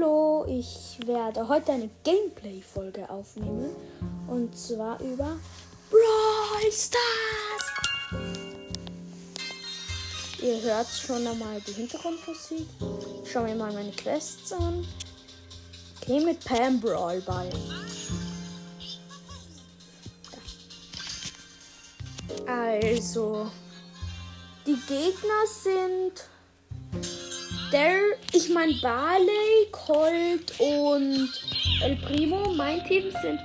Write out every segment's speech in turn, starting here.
Hallo, ich werde heute eine Gameplay-Folge aufnehmen. Und zwar über Brawl Stars. Ihr hört schon einmal die Hintergrundmusik. Schauen wir mal meine Quests an. Okay, mit Pam Brawl Ball. Also, die Gegner sind der, ich meine Barley, Colt und El Primo. Mein Team sind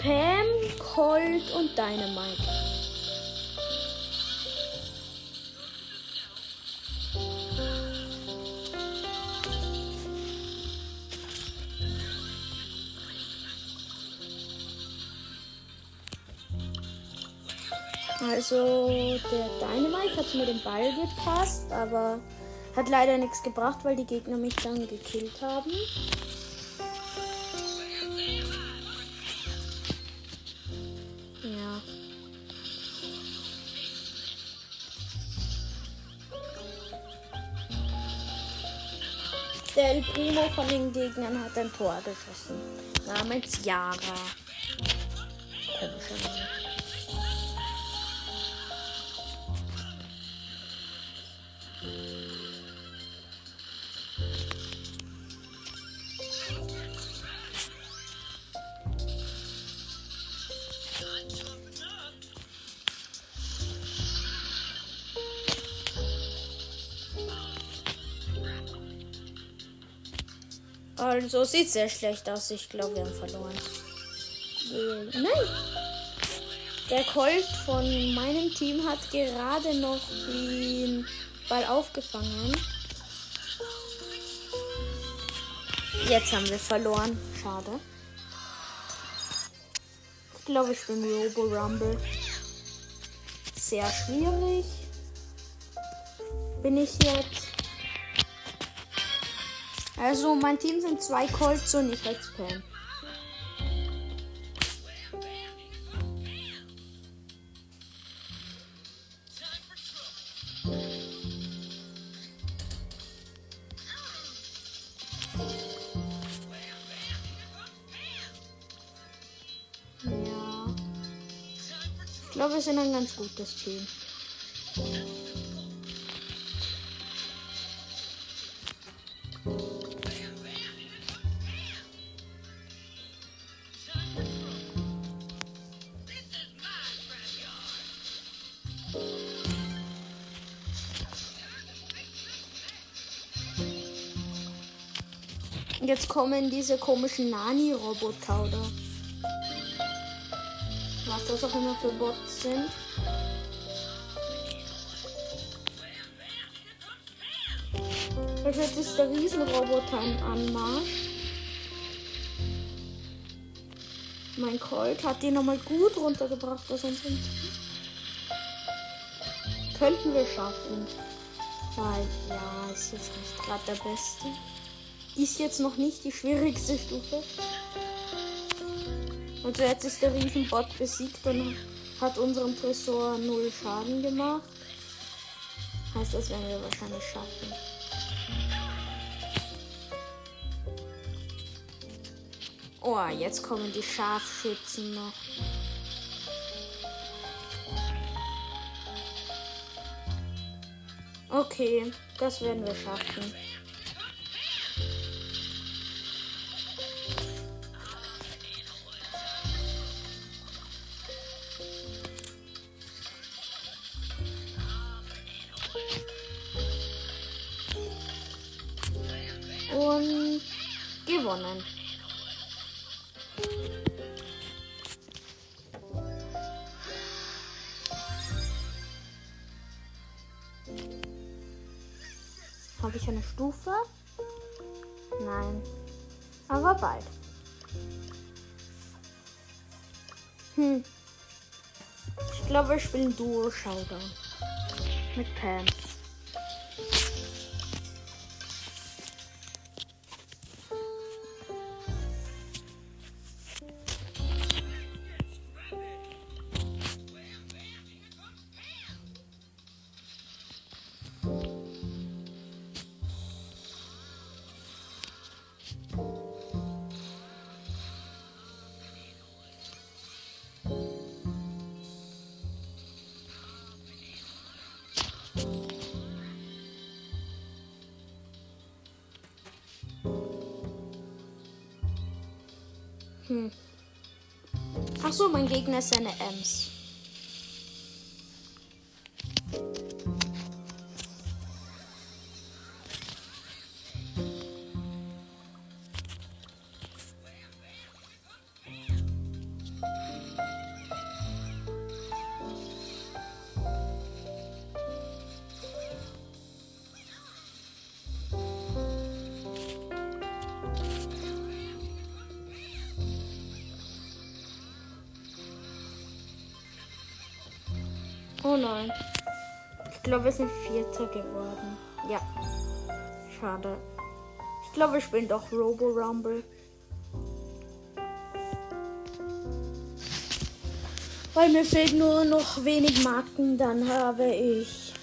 Pam, Colt und Dynamite. Also der Dynamite hat mir den Ball gepasst, aber hat leider nichts gebracht, weil die Gegner mich dann gekillt haben. Ja. Der El Primo von den Gegnern hat ein Tor geschossen. Namens Yara. Komischer Name. Also sieht sehr schlecht aus. Ich glaube, wir haben verloren. Äh, nein! Der Colt von meinem Team hat gerade noch den Ball aufgefangen. Jetzt haben wir verloren. Schade. Ich glaube, ich bin Robo Rumble. Sehr schwierig. Bin ich jetzt. Also, mein Team sind zwei Colts und ich Pam. Ja. Ich glaube, wir sind ein ganz gutes Team. Jetzt kommen diese komischen Nani-Roboter, oder? Was das auch immer für Bots sind. Also jetzt ist der Riesenroboter im Anmarsch. Mein Colt hat den nochmal gut runtergebracht unserem Team. Könnten wir schaffen. Weil, ja, ist jetzt nicht gerade der Beste. Ist jetzt noch nicht die schwierigste Stufe. Und jetzt ist der Riesenbot besiegt und hat unserem Tresor null Schaden gemacht. Heißt, das werden wir wahrscheinlich schaffen. Oh, jetzt kommen die Scharfschützen noch. Okay, das werden wir schaffen. Gewonnen. Habe ich eine Stufe? Nein. Aber bald. Hm. Ich glaube, wir spielen Duo Showdown. Mit Pam. Ach so, mein Gegner ist Oh nein. Ich glaube, wir sind Vierter geworden. Ja. Schade. Ich glaube, wir spielen doch Robo Rumble. Weil mir fehlen nur noch wenig Marken, dann habe ich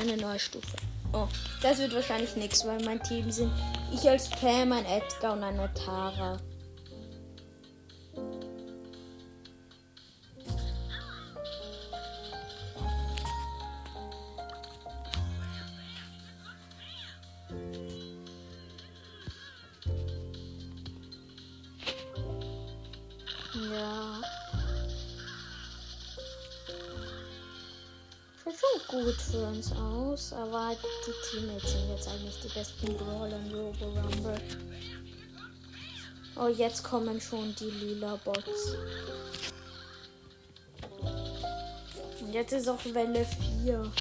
eine neue Stufe. Oh, das wird wahrscheinlich nichts, weil mein Team sind ich als Pam, ein Edgar und eine Tara. Aber die Teammates sind jetzt eigentlich die besten Brawler in Robo Rumble. Oh, jetzt kommen schon die lila Bots. Und jetzt ist auch Welle 4.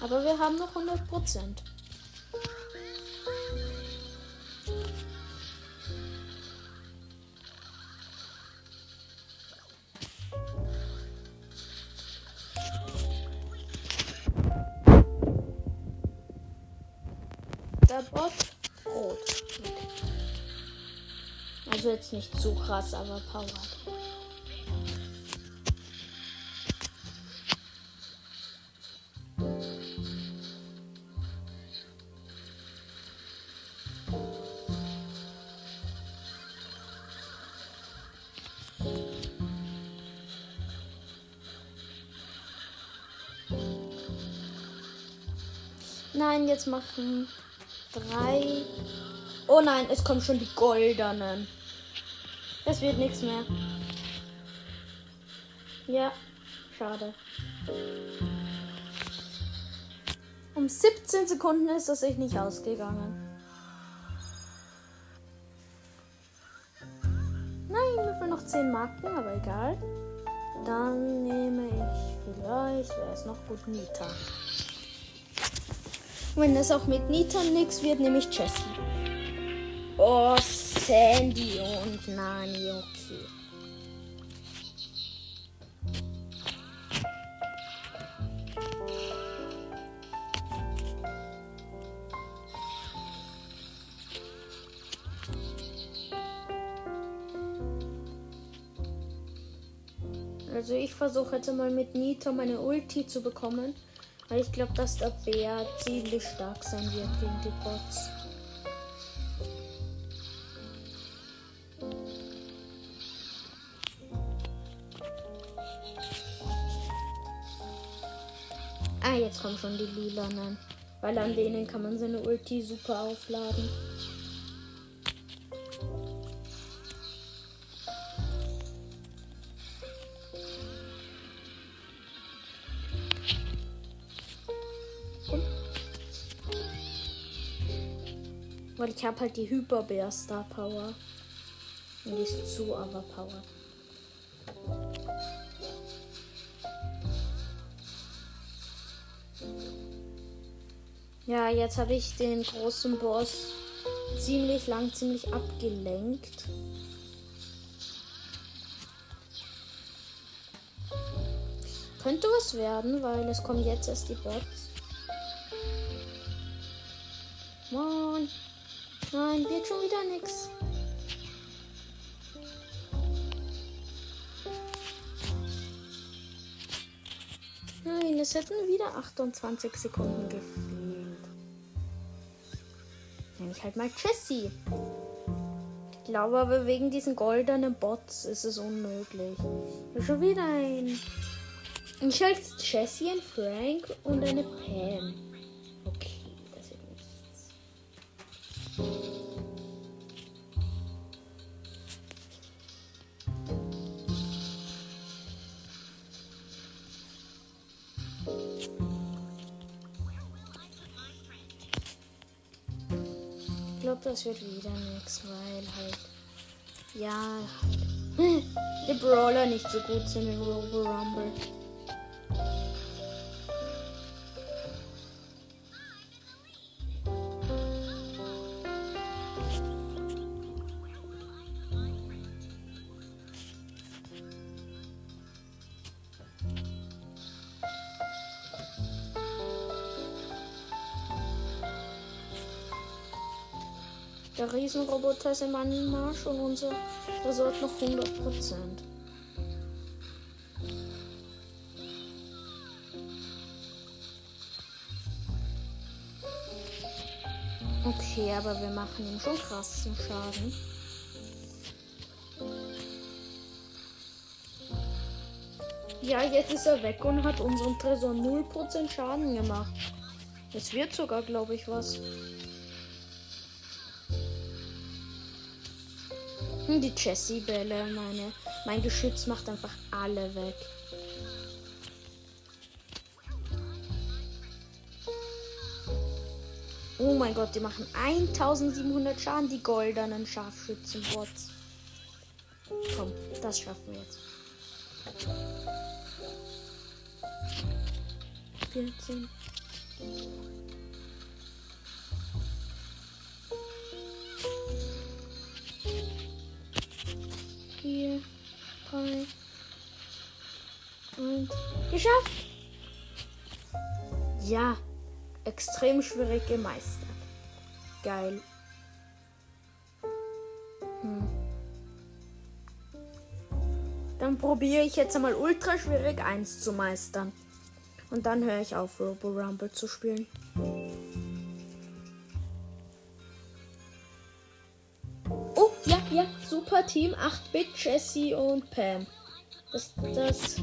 Aber wir haben noch 100 Prozent. Nicht zu krass, aber powered. Nein, jetzt machen drei. Oh nein, es kommen schon die goldenen. Das wird nichts mehr. Ja, schade. Um 17 Sekunden ist das sich nicht ausgegangen. Nein, mir fehlen noch 10 Marken, aber egal. Dann nehme ich vielleicht, wer ist noch gut, Nita. Wenn es auch mit Nita nichts wird, nehme ich Jessie. Oh, Sandy und Nani, okay. Also ich versuche jetzt mal mit Nita meine Ulti zu bekommen. Weil ich glaube, dass der Bär ziemlich stark sein wird gegen die Bots. Kommen schon die lilanen. Weil an denen kann man seine Ulti super aufladen. Weil ich habe halt die Hyperbär Star Power. Und die ist zu overpowered. Ja, jetzt habe ich den großen Boss ziemlich lang, ziemlich abgelenkt. Könnte was werden, weil es kommen jetzt erst die Bots. Mann. Nein, wird schon wieder nix. Nein, es hätten wieder 28 Sekunden gefehlt. Ich halt mal Jessie. Ich glaube aber wegen diesen goldenen Bots ist es unmöglich. Schon wieder ein. Ich als Jessie, ein Frank und eine Pam. Okay, das wird nichts. Glaube, das wird wieder nichts, weil halt. Ja, halt. die Brawler nicht so gut sind in Robo Rumble. Der Riesenroboter ist im Anmarsch und unser Resort noch 100%. Okay, aber wir machen ihm schon krassen Schaden. Ja, jetzt ist er weg und hat unserem Tresor 0% Schaden gemacht. Es wird sogar, glaube ich, was. Hm, die Jessie-Bälle, meine. Mein Geschütz macht einfach alle weg. Oh mein Gott, die machen 1700 Schaden, die goldenen Scharfschützenbots. Komm, das schaffen wir jetzt. 14. Vier, drei, eins. Geschafft! Ja, extrem schwierig gemeistert. Geil. Hm. Dann probiere ich jetzt einmal ultra schwierig 1 zu meistern. Und dann höre ich auf, Robo Rumble zu spielen. Super Team. 8-Bit, Jessie und Pam. Das, das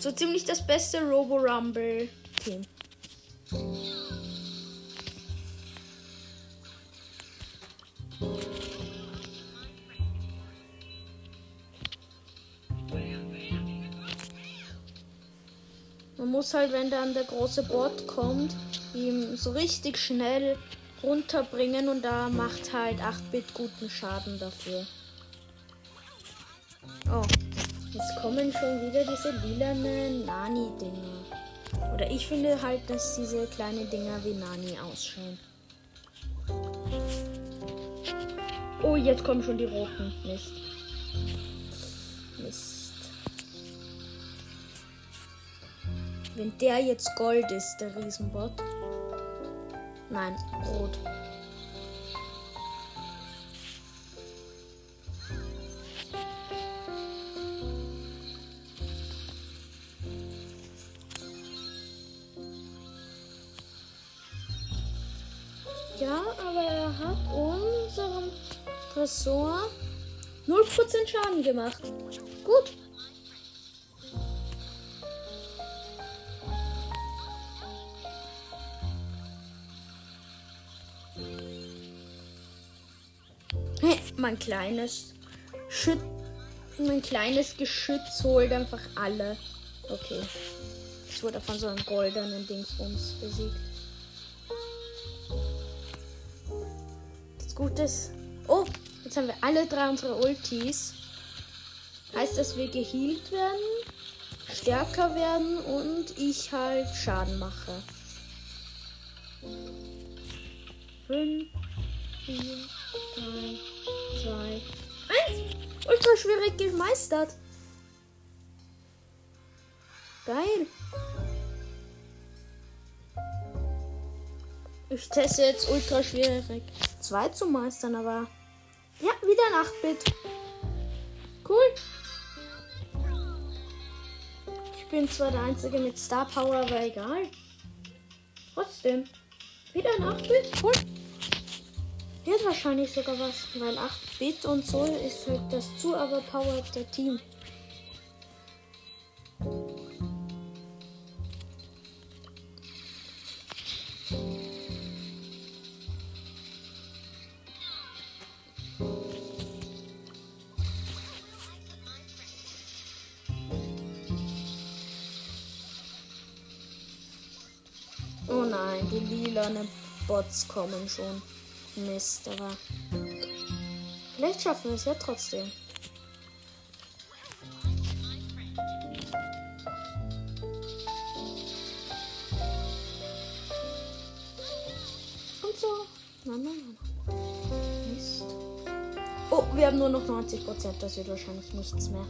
so ziemlich das beste Robo Rumble Team. Man muss halt, wenn dann der große Bot kommt, ihm so richtig schnell runterbringen und da macht halt 8-Bit guten Schaden dafür. Oh, jetzt kommen schon wieder diese lilanen Nani-Dinger. Oder ich finde halt, dass diese kleinen Dinger wie Nani ausschauen. Oh, jetzt kommen schon die roten. Mist. Mist. Wenn der jetzt Gold ist, der Riesenbot. Nein, rot. Ja, aber er hat unserem Tresor 0% Schaden gemacht. Gut. mein kleines Schüt mein kleines Geschütz holt einfach alle. Okay. Es wurde von so einem goldenen Dingsbums besiegt. Das Gute ist. Oh, jetzt haben wir alle drei unsere Ultis. Heißt, dass wir geheilt werden, stärker werden und ich halt Schaden mache. 5, 4, 3, 2, 1. Ultra schwierig gemeistert. Geil. Ich teste jetzt ultra schwierig 2 zu meistern, aber ja, wieder ein 8-Bit. Cool. Ich bin zwar der Einzige mit Star Power, aber egal. Trotzdem. Wieder ein 8-Bit. Cool. Wird wahrscheinlich sogar was, weil 8-Bit und so ist halt das zu overpowerte Team. Oh nein, lilanen Bots kommen schon. Mist, aber vielleicht schaffen wir es ja trotzdem. Und so. Nein, nein, nein. Mist. Oh, wir haben nur noch 90 Prozent. Das wird wahrscheinlich nichts mehr.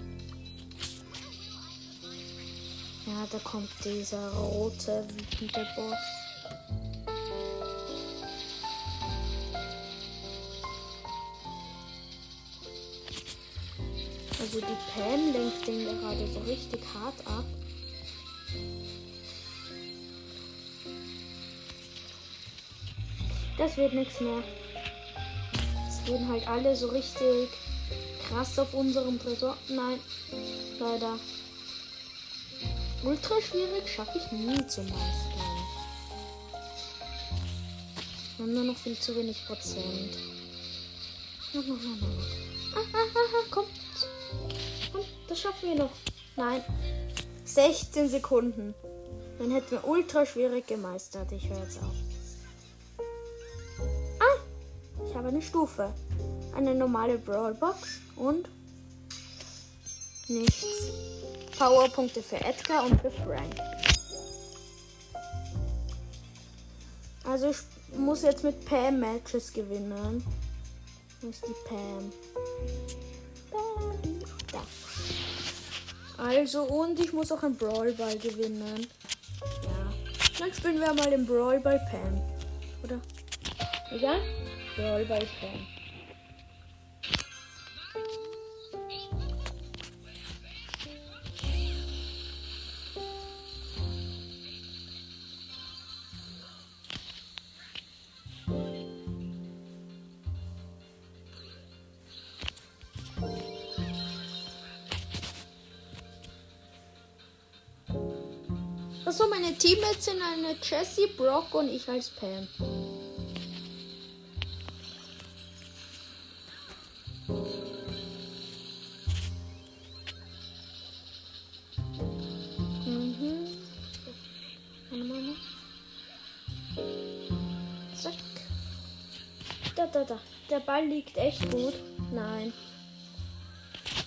Ja, da kommt dieser rote, wütende Boss. Lenkt den gerade so richtig hart ab. Das wird nichts mehr. Es gehen halt alle so richtig krass auf unserem Tresor. Nein, leider. Ultra schwierig schaffe ich nie zu meistern. Wir haben nur noch viel zu wenig Prozent. Noch, noch, noch. Ah, ah, ah. Komm, schaffen wir noch. Nein. 16 Sekunden. Dann hätten wir ultra schwierig gemeistert. Ich höre jetzt auf. Ah! Ich habe eine Stufe. Eine normale Brawlbox und nichts. Powerpunkte für Edgar und für Frank. Also ich muss jetzt mit Pam Matches gewinnen. Wo ist die Pam? Da. Also und ich muss auch einen Brawlball gewinnen. Ja. Dann spielen wir mal den Brawl bei Pam. Oder? Egal? Brawl bei Pam. Teammates sind eine Jessie, Brock und ich als Pam. Mhm. Mal noch. Zack. Da, da, da. Der Ball liegt echt gut. Nein.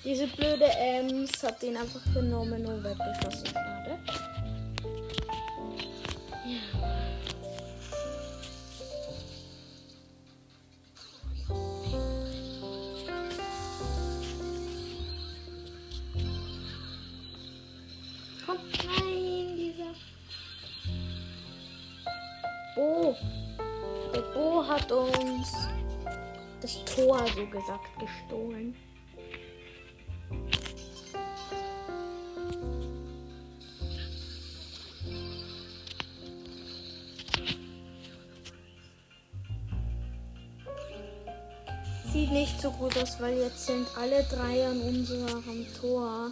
Diese blöde Ems hat ihn einfach genommen und weggeschossen. Schade. Gesagt gestohlen. Sieht nicht so gut aus, weil jetzt sind alle drei an unserem Tor.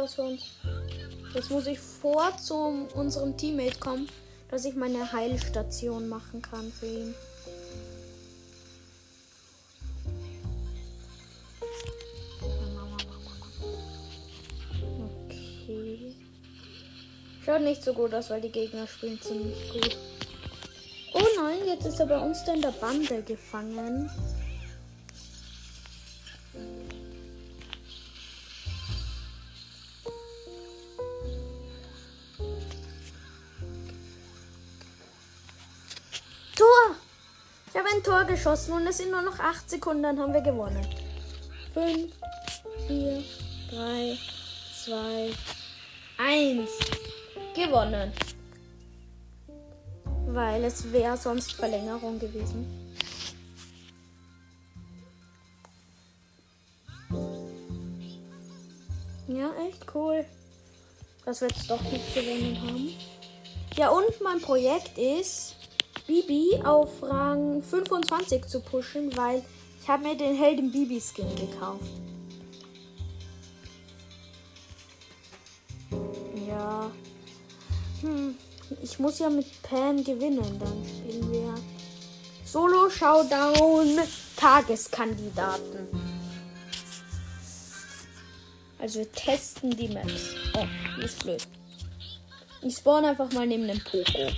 Aus für uns. Jetzt muss ich vor zu unserem Teammate kommen, dass ich meine Heilstation machen kann für ihn. Okay. Schaut nicht so gut aus, weil die Gegner spielen ziemlich gut. Oh nein, jetzt ist er bei uns da in der Bande gefangen. Geschossen und es sind nur noch 8 Sekunden, dann haben wir gewonnen. 5, 4, 3, 2, 1. Gewonnen. Weil es wäre sonst Verlängerung gewesen. Ja, echt cool. Dass wir jetzt doch nicht gewonnen haben. Ja, und mein Projekt ist, Bibi auf Rang 25 zu pushen, weil ich habe mir den Helden Bibi Skin gekauft. Ja. Hm. Ich muss ja mit Pam gewinnen. Dann spielen wir Solo Showdown Tageskandidaten. Also wir testen die Maps. Oh, die ist blöd. Ich spawn einfach mal neben dem Poco.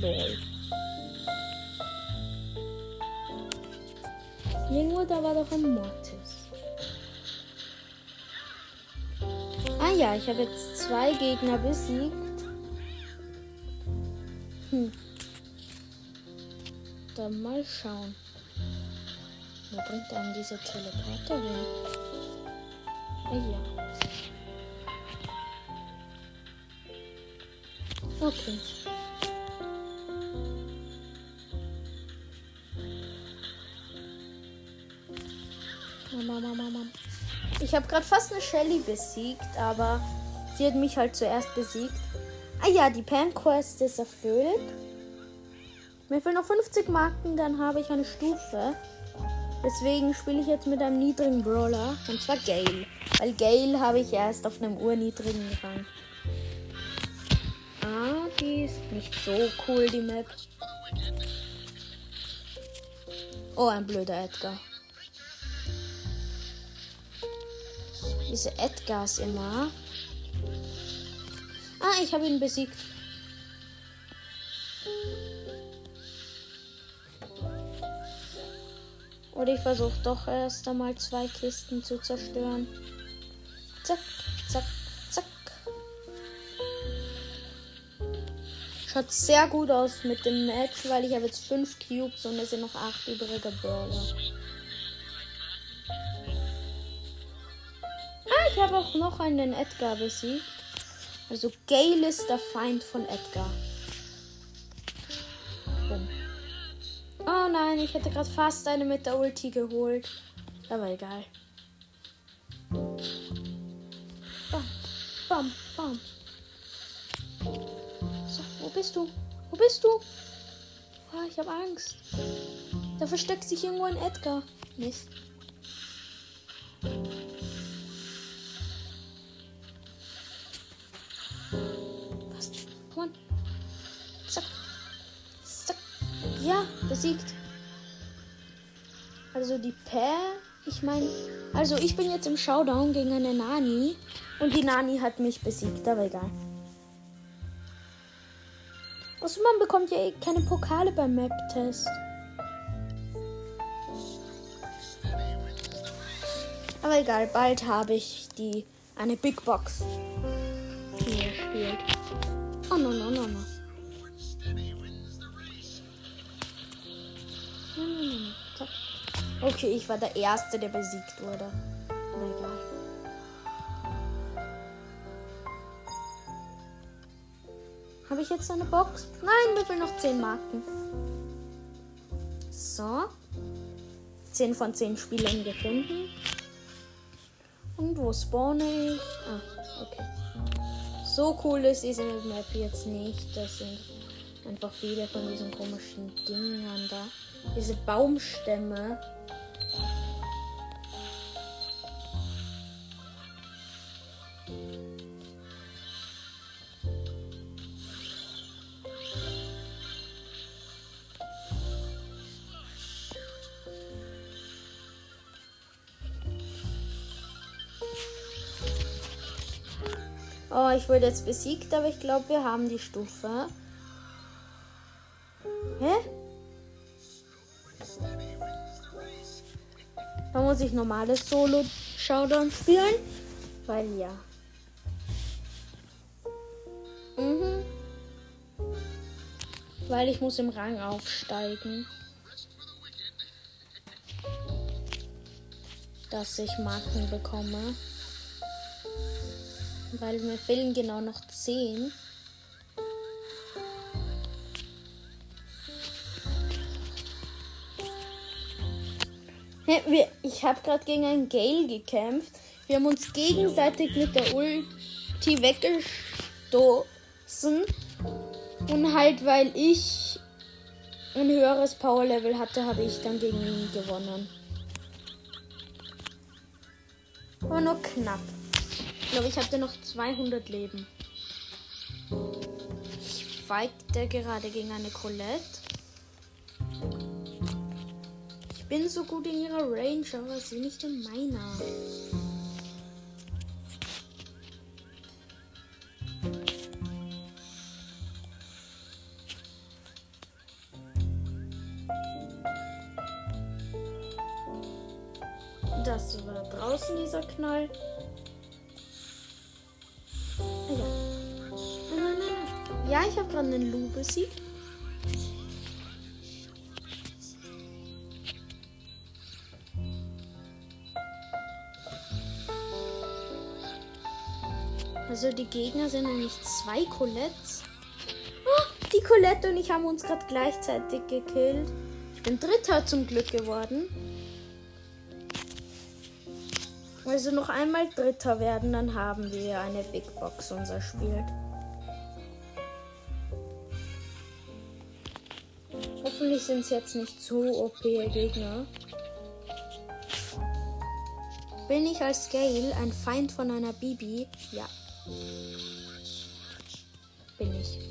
Lol. Irgendwo da war doch ein Mortis. Ah ja, ich habe jetzt zwei Gegner besiegt. Hm. Dann mal schauen. Wo bringt einem diese Teleporterin? Ah ja. Okay. Ich habe gerade fast eine Shelly besiegt, aber sie hat mich halt zuerst besiegt. Ah ja, die Pan Quest ist erfüllt. Mir fehlen noch 50 Marken, dann habe ich eine Stufe. Deswegen spiele ich jetzt mit einem niedrigen Brawler. Und zwar Gale. Weil Gale habe ich erst auf einem urniedrigen Rang. Ah, die ist nicht so cool, die Map. Oh, ein blöder Edgar. Diese Edgars immer. Ah, ich habe ihn besiegt. Oder ich versuche doch erst einmal zwei Kisten zu zerstören. Zack, zack, zack. Schaut sehr gut aus mit dem Match, weil ich habe jetzt fünf Cubes und es sind noch acht übrige Brawler. Ich habe auch noch einen Edgar besiegt. Also Gale ist der Feind von Edgar. Oh nein, ich hätte gerade fast eine mit der Ulti geholt. Aber egal. Bam, bam, bam. So, wo bist du? Wo bist du? Oh, ich habe Angst. Da versteckt sich irgendwo ein Edgar. Mist. Ja, besiegt. Also die Pair, ich meine, also ich bin jetzt im Showdown gegen eine Nani und die Nani hat mich besiegt, aber egal. Also man bekommt ja eh keine Pokale beim Map-Test. Aber egal, bald habe ich die eine Big Box. Die er spielt. Okay, ich war der Erste, der besiegt wurde. Aber egal. Habe ich jetzt eine Box? Nein, mir fehlen noch 10 Marken. So. 10 von 10 Spielern gefunden. Und wo spawne ich? Ah, okay. So cool ist diese Map jetzt nicht. Das sind einfach viele von diesen komischen Dingern da. Diese Baumstämme. Ich wurde jetzt besiegt, aber ich glaube, wir haben die Stufe. Hä? Da muss ich normales Solo-Showdown spielen. Weil ja. Mhm. Weil ich muss im Rang aufsteigen. Dass ich Marken bekomme. Weil mir fehlen genau noch 10. Hä, wir- Ich habe gerade gegen einen Gale gekämpft. Wir haben uns gegenseitig mit der Ulti weggestoßen. Und halt, weil ich ein höheres Power-Level hatte, habe ich dann gegen ihn gewonnen. Aber nur knapp. Ich glaube, ich hatte noch 200 Leben. Ich feigte gerade gegen eine Colette. Ich bin so gut in ihrer Range, aber sie nicht in meiner. Besiegt. Also die Gegner sind nämlich zwei Colettes. Oh, die Colette und ich haben uns gerade gleichzeitig gekillt. Ich bin Dritter zum Glück geworden. Also noch einmal Dritter werden, dann haben wir eine Big Box unser Spiel. Hoffentlich sind es jetzt nicht zu OP Gegner. Bin ich als Gale ein Feind von einer Bibi? Ja. Bin ich.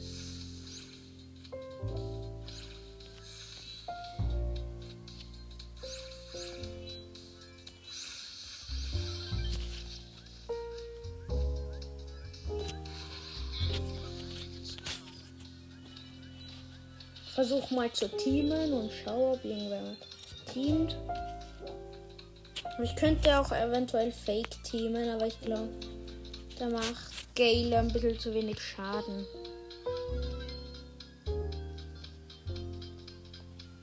Versuch mal zu teamen und schau, ob irgendwer teamt. Ich könnte auch eventuell Fake teamen, aber ich glaube, da macht Gale ein bisschen zu wenig Schaden.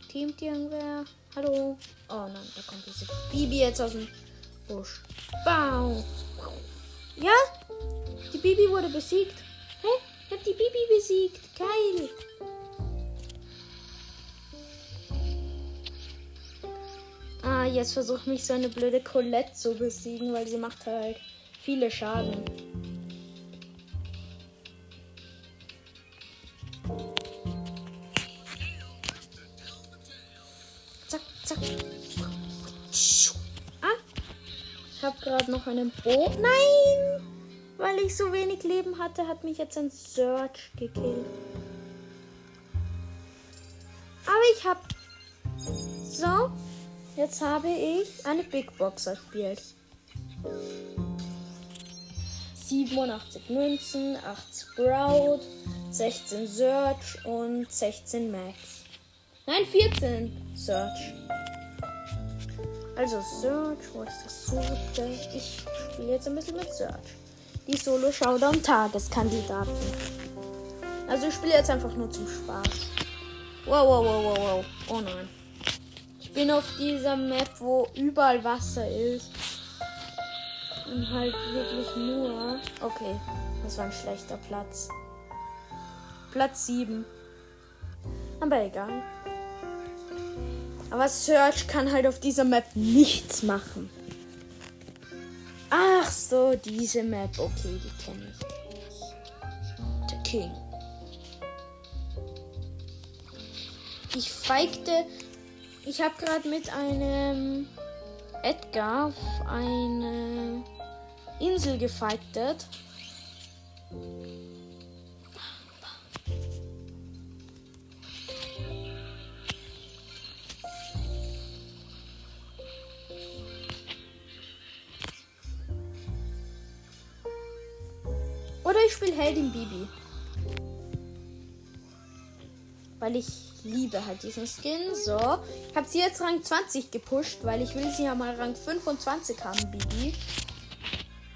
Teamt irgendwer? Hallo? Oh nein, da kommt diese Bibi jetzt aus dem Busch. Bau! Ja? Die Bibi wurde besiegt. Hä? Ich hab die Bibi besiegt. Geil. Ah, jetzt versucht mich so eine blöde Colette zu besiegen, weil sie macht halt viele Schaden. Zack, zack. Ah, ich habe gerade noch einen Bo. Nein! Weil ich so wenig Leben hatte, hat mich jetzt ein Search gekillt. Aber ich habe so Jetzt habe ich eine Big Box erspielt. 87 Münzen, 8 Sprout, 16 Search und 16 Max. Nein, 14 Search. Also Search, wo ist das Suche? Ich spiele jetzt ein bisschen mit Search. Die Solo Showdown Tageskandidaten. Also ich spiele jetzt einfach nur zum Spaß. Wow, wow, wow, wow, wow. Oh nein bin auf dieser Map, wo überall Wasser ist. Und halt wirklich nur. Okay, das war ein schlechter Platz. Platz 7. Aber egal. Aber Search kann halt auf dieser Map nichts machen. Ach so, diese Map. Okay, die kenne ich. Der King. Ich feigte ich habe gerade mit einem Edgar auf eine Insel gefightet. Oder ich spiele Heldin Bibi. Weil ich liebe halt diesen Skin. So. Ich habe sie jetzt Rang 20 gepusht, weil ich will sie ja mal Rang 25 haben, Bibi.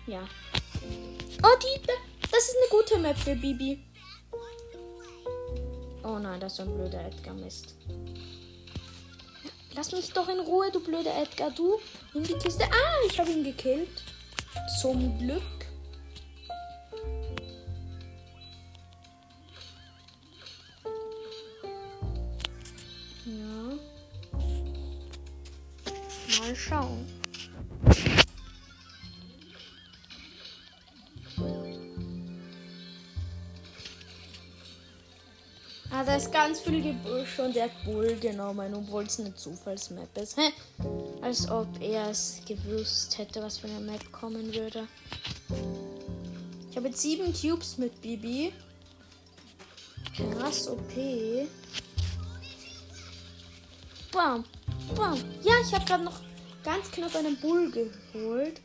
Ja. Oh, die. Das ist eine gute Map für Bibi. Oh nein, das ist ein blöder Edgar Mist. Lass mich doch in Ruhe, du blöder Edgar. Du, nimm die Kiste. Ah, ich habe ihn gekillt. Zum Glück. Da ist ganz viel Gebüsch und er hat Bull genommen, obwohl es eine Zufallsmap ist. Hä? Als ob er es gewusst hätte, was für eine Map kommen würde. Ich habe jetzt sieben Cubes mit Bibi. Krass OP. Bam, bam. Ja, ich habe gerade noch ganz knapp einen Bull geholt.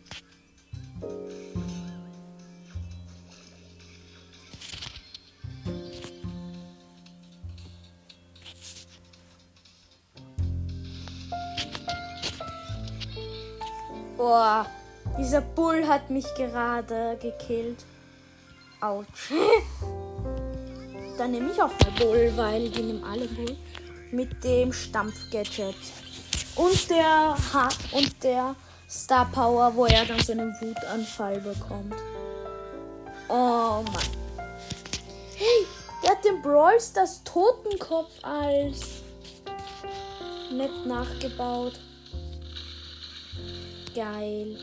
Oh, dieser Bull hat mich gerade gekillt. Autsch. Dann nehme ich auch mal Bull, weil die nehmen alle Bull. Mit dem Stampfgadget. Und der ha und der Star Power, wo er dann so einen Wutanfall bekommt. Oh Mann. Hey, der hat den Brawl Stars Totenkopf als nett nachgebaut. Geil.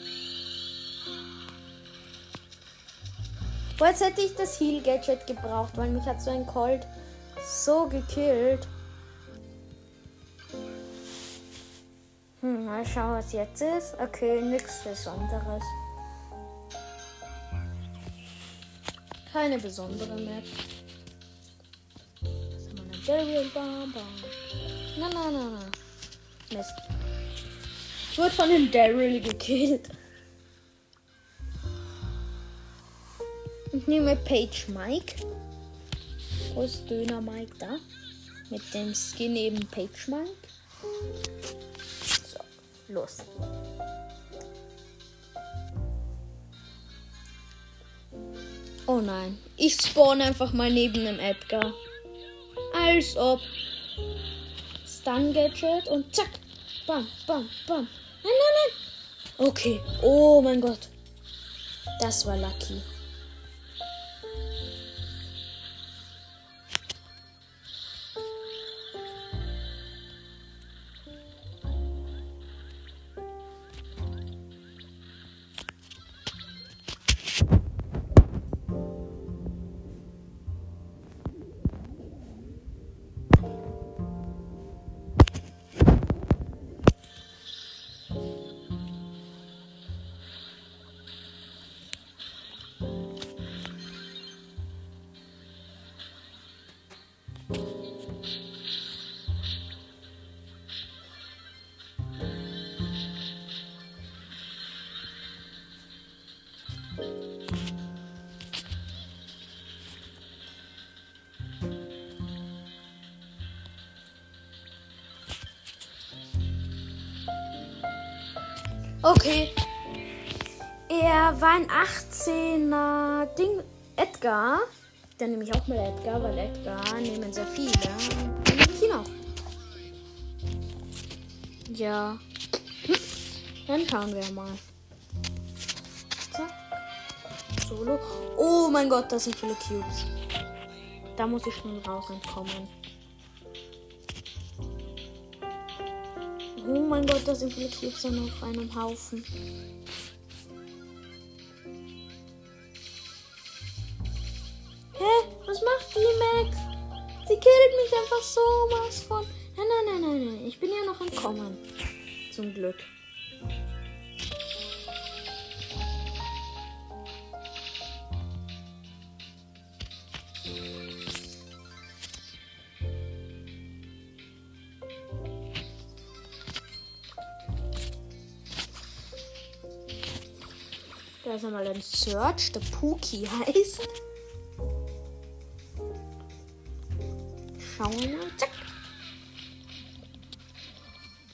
Boah, jetzt hätte ich das Heal Gadget gebraucht, weil mich hat so ein Colt so gekillt. Hm, mal schauen, was jetzt ist. Okay, nichts Besonderes. Keine besondere Map. Haben wir denn? Daryl Baba. Na, na, na, na. Mist. Ich wurde von dem Daryl gekillt. Ich nehme Page Mike. Wo ist Döner Mike da? Mit dem Skin eben Page Mike. So, los. Oh nein. Ich spawn einfach mal neben dem Edgar. Als ob. Stun Gadget und zack. Bam, bam, bam. Okay. Oh mein Gott. Das war lucky. War ein 18er Ding. Edgar. Dann nehme ich auch mal Edgar, weil Edgar nehmen sehr viele. Dann nehme ich ihn auch. Ja. Dann schauen wir mal. Solo. Oh mein Gott, das sind viele Cubes. Da muss ich schnell raus entkommen. Oh mein Gott, da sind viele Cubes dann auf einem Haufen. Da ist nochmal ein Search, der Pookie heißt. Schauen wir mal. Zack.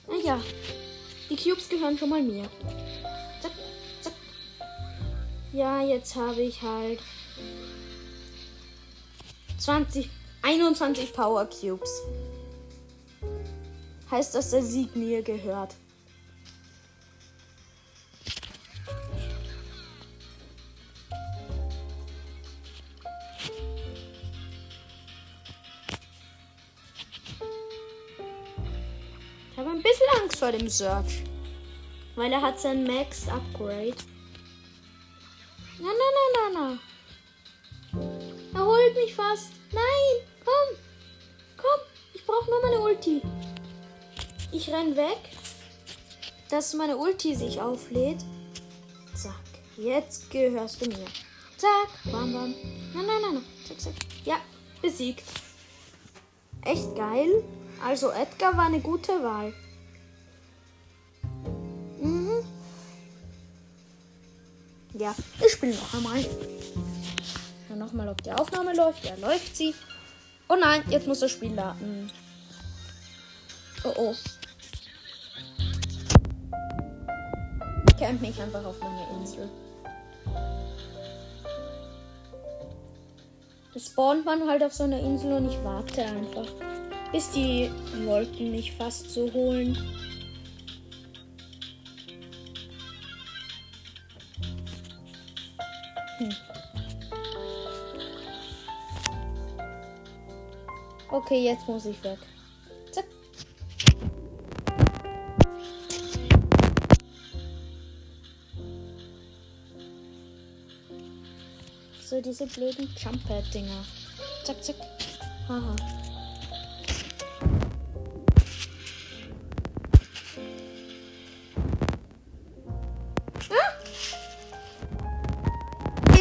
Naja, Ah die Cubes gehören schon mal mir. Zack, zack. Ja, jetzt habe ich halt 20, 21 Power Cubes. Heißt, dass der Sieg mir gehört. Search. Weil er hat sein Max Upgrade. Na, na, na, na, na. Er holt mich fast. Nein, komm. Komm, ich brauche nur meine Ulti. Ich renn weg, dass meine Ulti sich auflädt. Zack, jetzt gehörst du mir. Zack, bam, bam. Nein, nein, nein, nein. Zack, zack. Ja, besiegt. Echt geil. Also Edgar war eine gute Wahl. Ja, ich spiele noch einmal. Schau nochmal, ob die Aufnahme läuft. Ja, läuft sie. Oh nein, jetzt muss das Spiel laden. Oh oh. camp mich einfach auf meine Insel. Das spawnt man halt auf so einer Insel und ich warte einfach, bis die Wolken mich fast so holen. Okay, jetzt muss ich weg. Zack. So, diese blöden Jumper-Dinger. Zack, zack. Haha.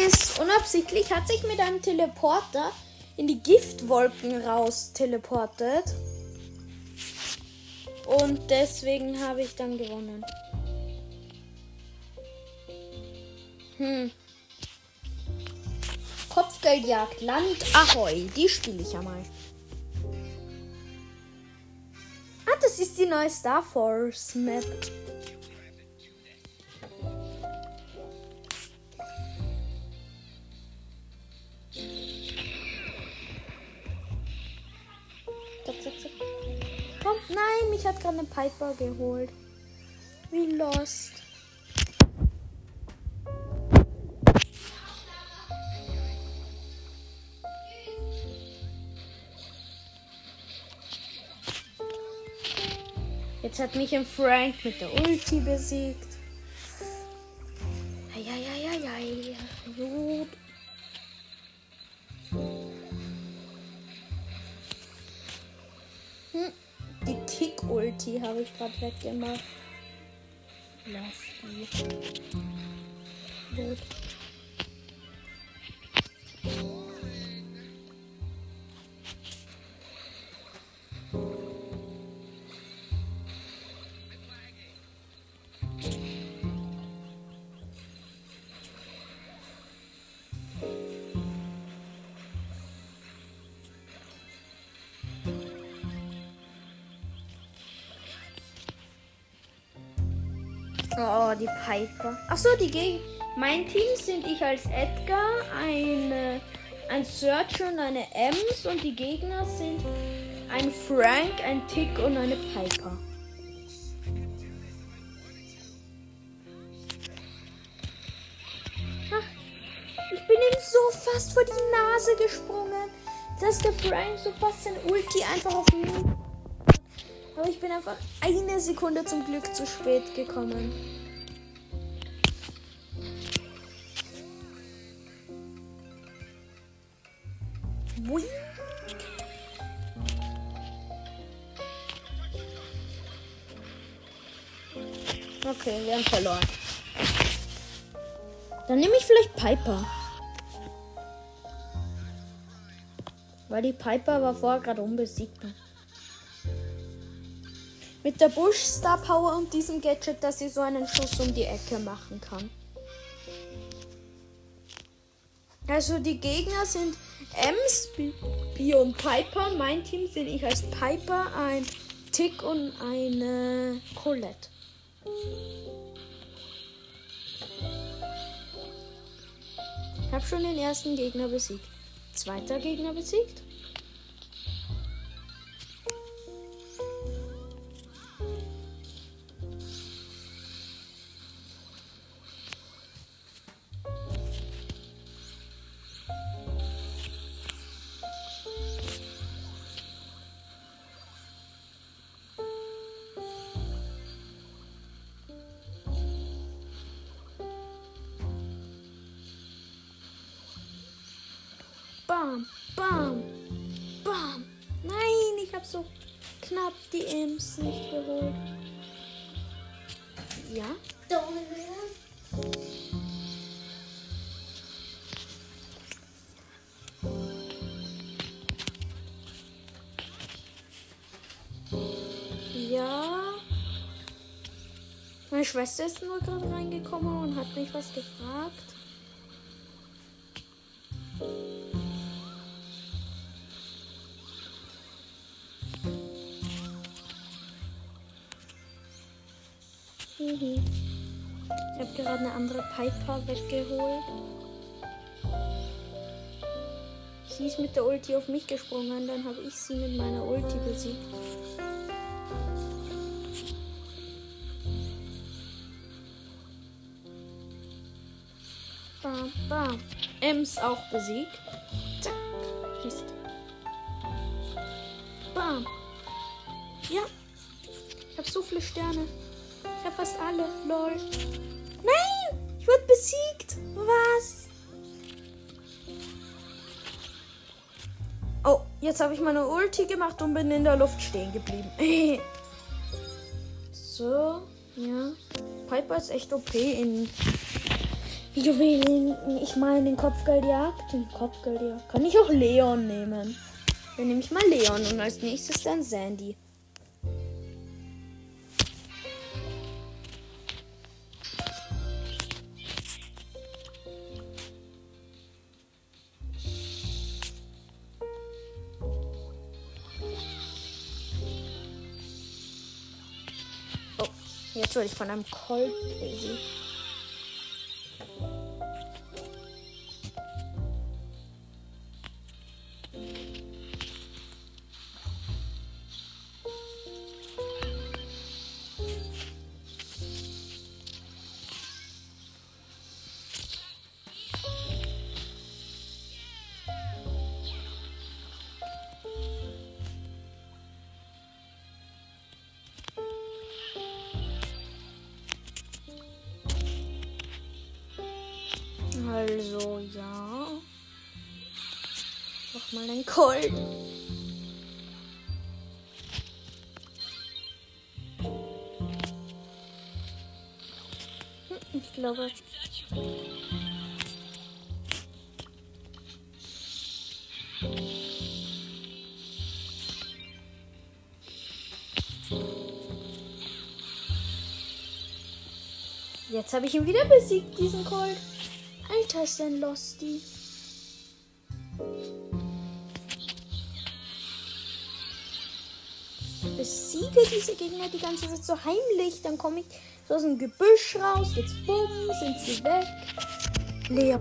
Ist unabsichtlich, hat sich mit einem Teleporter in die Giftwolken raus teleportet. Und deswegen habe ich dann gewonnen. Hm. Kopfgeldjagd, Land Ahoi. Die spiele ich ja mal. Ah, das ist die neue Star Force Map. Komm, nein, mich hat gerade eine Piper geholt. Wie lost. Jetzt hat mich ein Frank mit der Ulti besiegt. Gerade weggemacht. Lass die. Gut. Oh, die Piper. Achso, die Geg Mein Team sind ich als Edgar, eine, ein Search und eine Ems und die Gegner sind ein Frank, ein Tick und eine Piper. Ich bin ihm so fast vor die Nase gesprungen, dass der Frank so fast sein Ulti einfach auf mich aber ich bin einfach eine Sekunde zum Glück zu spät gekommen. Verloren. Dann nehme ich vielleicht Piper. Weil die Piper war vorher gerade unbesiegbar. Mit der Bush Star Power und diesem Gadget, dass sie so einen Schuss um die Ecke machen kann. Also die Gegner sind Ems, B und Piper. Mein Team sind ich als Piper, ein Tick und eine Colette. Habe schon den ersten Gegner besiegt. Zweiter Gegner besiegt. So knapp die Ems nicht geholt. Ja? Ja. Meine Schwester ist nur gerade reingekommen und hat mich was gefragt. Gerade eine andere Piper weggeholt. Sie ist mit der Ulti auf mich gesprungen, dann habe ich sie mit meiner Ulti besiegt. Bam, bam. Ems auch besiegt. Zack. Mist. Bam. Ja. Ich habe so viele Sterne. Ich habe fast alle. Lol. Jetzt habe ich meine Ulti gemacht und bin in der Luft stehen geblieben. so, ja. Piper ist echt OP in Juwelen. Ich meine den Kopfgeldjagd. Den Kopfgeldjagd. Kann ich auch Leon nehmen? Dann nehme ich mal Leon und als nächstes dann Sandy. Jetzt wurde ich von einem Colt Ich glaube. Jetzt habe ich ihn wieder besiegt, diesen Colt. Alter, ist denn Losty. Besiege diese Gegner die ganze Zeit so heimlich. Dann komme ich so aus dem Gebüsch raus. Jetzt bumm, sind sie weg. Leer.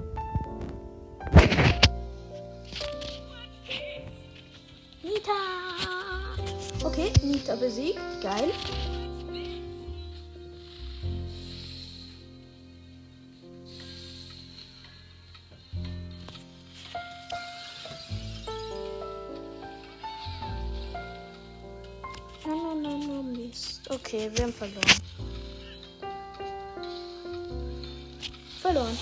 Nita. Okay, Nita besiegt. Geil. Okay, wir haben verloren. Verloren.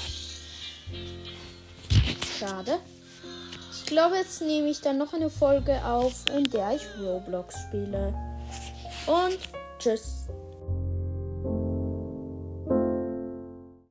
Schade. Ich glaube, jetzt nehme ich dann noch eine Folge auf, in der ich Roblox spiele. Und tschüss.